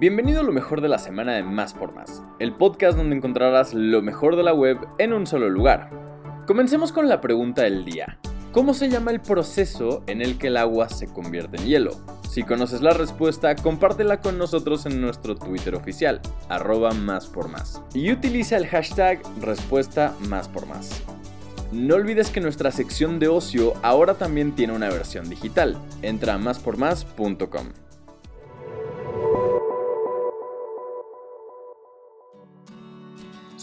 Bienvenido a lo mejor de la semana de Más por Más, el podcast donde encontrarás lo mejor de la web en un solo lugar. Comencemos con la pregunta del día. ¿Cómo se llama el proceso en el que el agua se convierte en hielo? Si conoces la respuesta, compártela con nosotros en nuestro Twitter oficial, arroba más por más. Y utiliza el hashtag respuesta más por más. No olvides que nuestra sección de ocio ahora también tiene una versión digital. Entra a máspormás.com.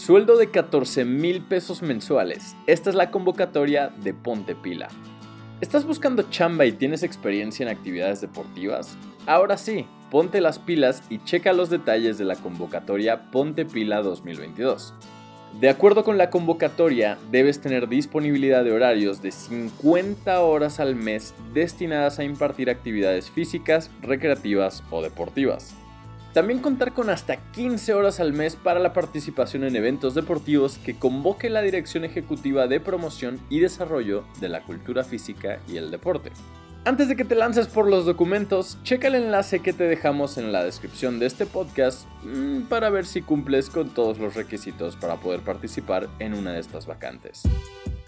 Sueldo de 14 mil pesos mensuales. Esta es la convocatoria de Ponte Pila. ¿Estás buscando chamba y tienes experiencia en actividades deportivas? Ahora sí, ponte las pilas y checa los detalles de la convocatoria Ponte Pila 2022. De acuerdo con la convocatoria, debes tener disponibilidad de horarios de 50 horas al mes destinadas a impartir actividades físicas, recreativas o deportivas. También contar con hasta 15 horas al mes para la participación en eventos deportivos que convoque la Dirección Ejecutiva de Promoción y Desarrollo de la Cultura Física y el Deporte. Antes de que te lances por los documentos, checa el enlace que te dejamos en la descripción de este podcast mm, para ver si cumples con todos los requisitos para poder participar en una de estas vacantes.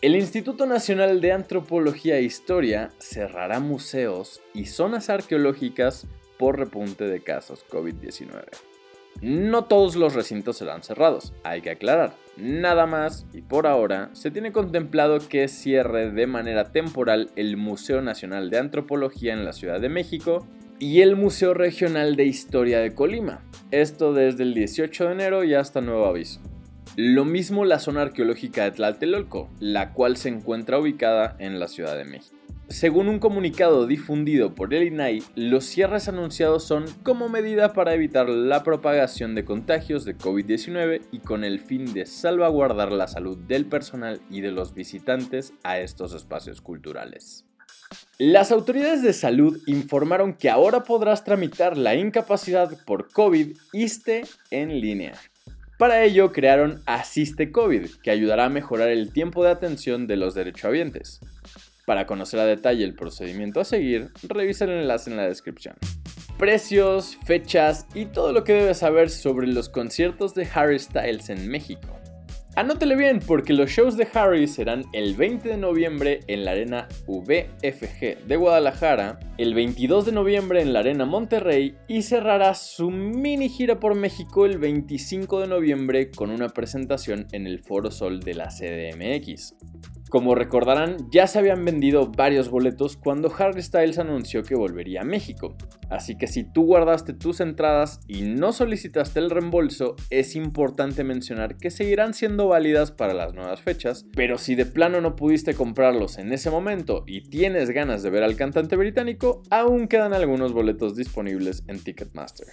El Instituto Nacional de Antropología e Historia cerrará museos y zonas arqueológicas por repunte de casos COVID-19. No todos los recintos serán cerrados, hay que aclarar. Nada más y por ahora se tiene contemplado que cierre de manera temporal el Museo Nacional de Antropología en la Ciudad de México y el Museo Regional de Historia de Colima. Esto desde el 18 de enero y hasta nuevo aviso. Lo mismo la zona arqueológica de Tlatelolco, la cual se encuentra ubicada en la Ciudad de México. Según un comunicado difundido por el INAI, los cierres anunciados son como medida para evitar la propagación de contagios de COVID-19 y con el fin de salvaguardar la salud del personal y de los visitantes a estos espacios culturales. Las autoridades de salud informaron que ahora podrás tramitar la incapacidad por COVID ISTE en línea. Para ello crearon Asiste COVID, que ayudará a mejorar el tiempo de atención de los derechohabientes. Para conocer a detalle el procedimiento a seguir, revisa el enlace en la descripción. Precios, fechas y todo lo que debes saber sobre los conciertos de Harry Styles en México. Anótele bien porque los shows de Harry serán el 20 de noviembre en la Arena VFG de Guadalajara, el 22 de noviembre en la Arena Monterrey y cerrará su mini gira por México el 25 de noviembre con una presentación en el Foro Sol de la CDMX. Como recordarán, ya se habían vendido varios boletos cuando Harry Styles anunció que volvería a México. Así que si tú guardaste tus entradas y no solicitaste el reembolso, es importante mencionar que seguirán siendo válidas para las nuevas fechas, pero si de plano no pudiste comprarlos en ese momento y tienes ganas de ver al cantante británico, aún quedan algunos boletos disponibles en Ticketmaster.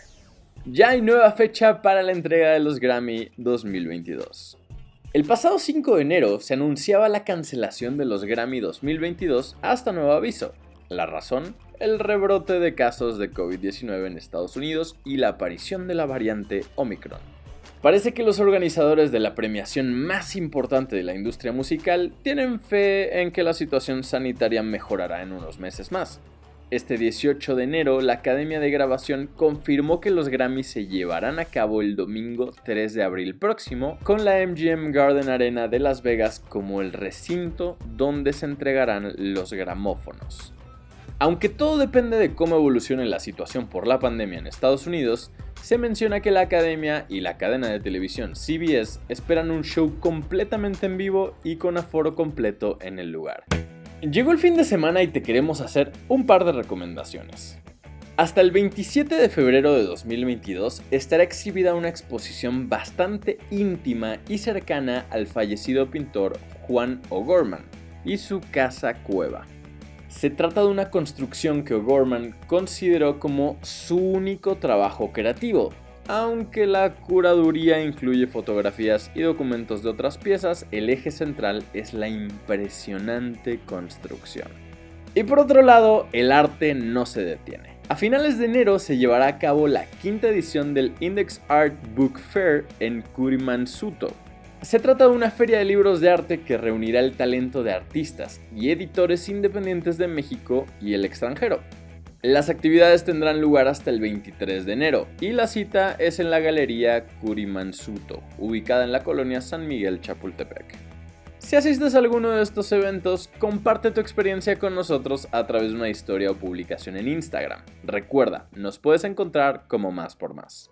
Ya hay nueva fecha para la entrega de los Grammy 2022. El pasado 5 de enero se anunciaba la cancelación de los Grammy 2022 hasta nuevo aviso. La razón, el rebrote de casos de COVID-19 en Estados Unidos y la aparición de la variante Omicron. Parece que los organizadores de la premiación más importante de la industria musical tienen fe en que la situación sanitaria mejorará en unos meses más, este 18 de enero, la Academia de Grabación confirmó que los Grammys se llevarán a cabo el domingo 3 de abril próximo, con la MGM Garden Arena de Las Vegas como el recinto donde se entregarán los gramófonos. Aunque todo depende de cómo evolucione la situación por la pandemia en Estados Unidos, se menciona que la academia y la cadena de televisión CBS esperan un show completamente en vivo y con aforo completo en el lugar. Llegó el fin de semana y te queremos hacer un par de recomendaciones. Hasta el 27 de febrero de 2022 estará exhibida una exposición bastante íntima y cercana al fallecido pintor Juan O'Gorman y su casa cueva. Se trata de una construcción que O'Gorman consideró como su único trabajo creativo, aunque la curaduría incluye fotografías y documentos de otras piezas, el eje central es la impresionante construcción. Y por otro lado, el arte no se detiene. A finales de enero se llevará a cabo la quinta edición del Index Art Book Fair en Kurimansuto. Se trata de una feria de libros de arte que reunirá el talento de artistas y editores independientes de México y el extranjero. Las actividades tendrán lugar hasta el 23 de enero y la cita es en la Galería Curimansuto, ubicada en la colonia San Miguel Chapultepec. Si asistes a alguno de estos eventos, comparte tu experiencia con nosotros a través de una historia o publicación en Instagram. Recuerda, nos puedes encontrar como más por más.